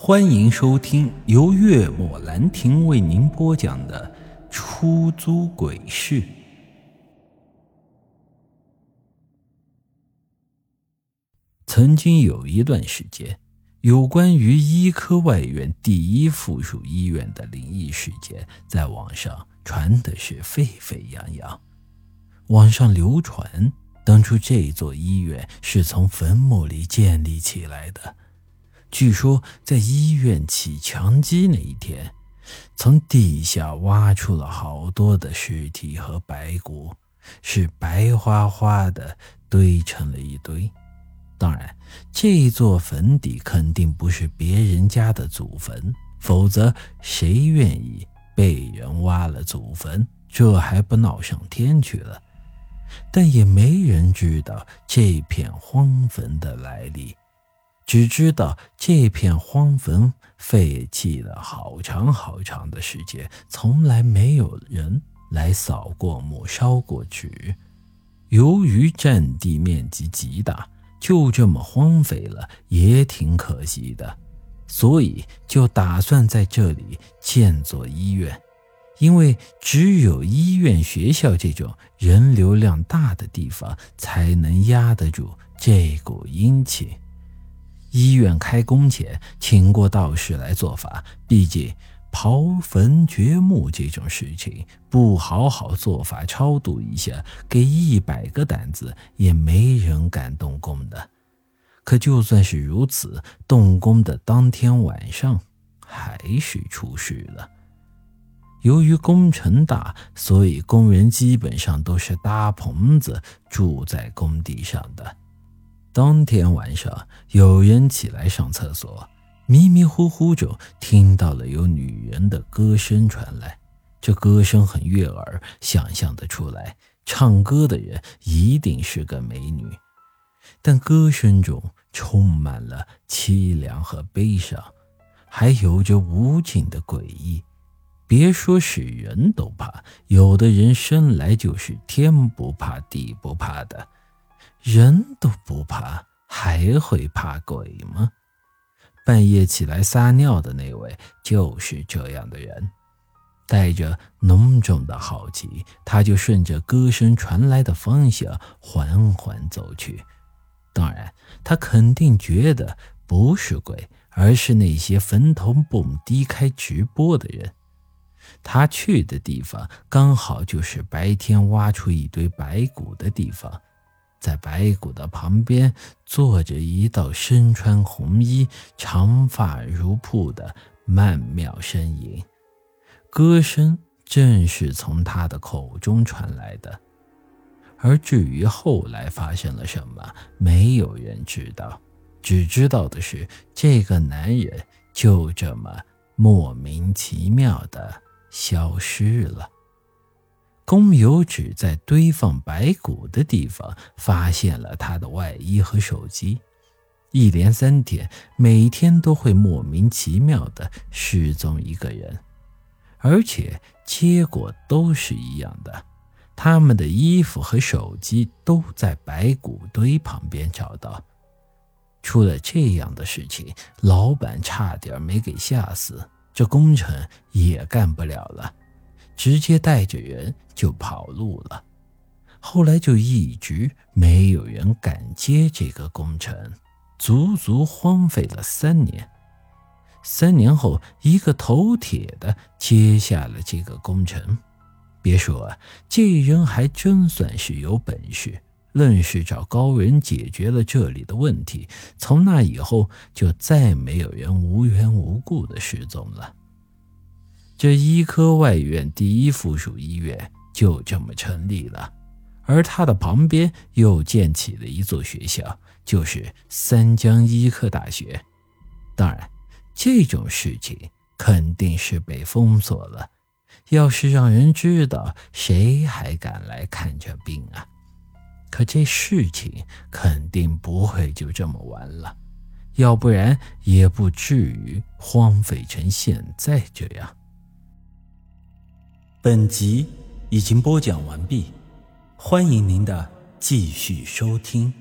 欢迎收听由月末兰亭为您播讲的《出租鬼市》。曾经有一段时间，有关于医科外院第一附属医院的灵异事件，在网上传的是沸沸扬扬。网上流传，当初这座医院是从坟墓里建立起来的。据说，在医院起墙基那一天，从地下挖出了好多的尸体和白骨，是白花花的堆成了一堆。当然，这座坟地肯定不是别人家的祖坟，否则谁愿意被人挖了祖坟？这还不闹上天去了？但也没人知道这片荒坟的来历。只知道这片荒坟废弃了好长好长的时间，从来没有人来扫过墓、烧过纸。由于占地面积极大，就这么荒废了也挺可惜的，所以就打算在这里建座医院。因为只有医院、学校这种人流量大的地方，才能压得住这股阴气。医院开工前，请过道士来做法。毕竟刨坟掘墓这种事情，不好好做法超度一下，给一百个胆子也没人敢动工的。可就算是如此，动工的当天晚上，还是出事了。由于工程大，所以工人基本上都是搭棚子住在工地上的。当天晚上，有人起来上厕所，迷迷糊糊中听到了有女人的歌声传来。这歌声很悦耳，想象得出来，唱歌的人一定是个美女。但歌声中充满了凄凉和悲伤，还有着无尽的诡异。别说是人都怕，有的人生来就是天不怕地不怕的。人都不怕，还会怕鬼吗？半夜起来撒尿的那位就是这样的人。带着浓重的好奇，他就顺着歌声传来的方向缓缓走去。当然，他肯定觉得不是鬼，而是那些坟头蹦迪开直播的人。他去的地方刚好就是白天挖出一堆白骨的地方。在白骨的旁边坐着一道身穿红衣、长发如瀑的曼妙身影，歌声正是从他的口中传来的。而至于后来发生了什么，没有人知道，只知道的是这个男人就这么莫名其妙的消失了。工友只在堆放白骨的地方发现了他的外衣和手机，一连三天，每天都会莫名其妙的失踪一个人，而且结果都是一样的，他们的衣服和手机都在白骨堆旁边找到。出了这样的事情，老板差点没给吓死，这工程也干不了了。直接带着人就跑路了，后来就一直没有人敢接这个工程，足足荒废了三年。三年后，一个头铁的接下了这个工程。别说啊，这人还真算是有本事，愣是找高人解决了这里的问题。从那以后，就再没有人无缘无故的失踪了。这医科外院第一附属医院就这么成立了，而它的旁边又建起了一座学校，就是三江医科大学。当然，这种事情肯定是被封锁了。要是让人知道，谁还敢来看这病啊？可这事情肯定不会就这么完了，要不然也不至于荒废成现在这样。本集已经播讲完毕，欢迎您的继续收听。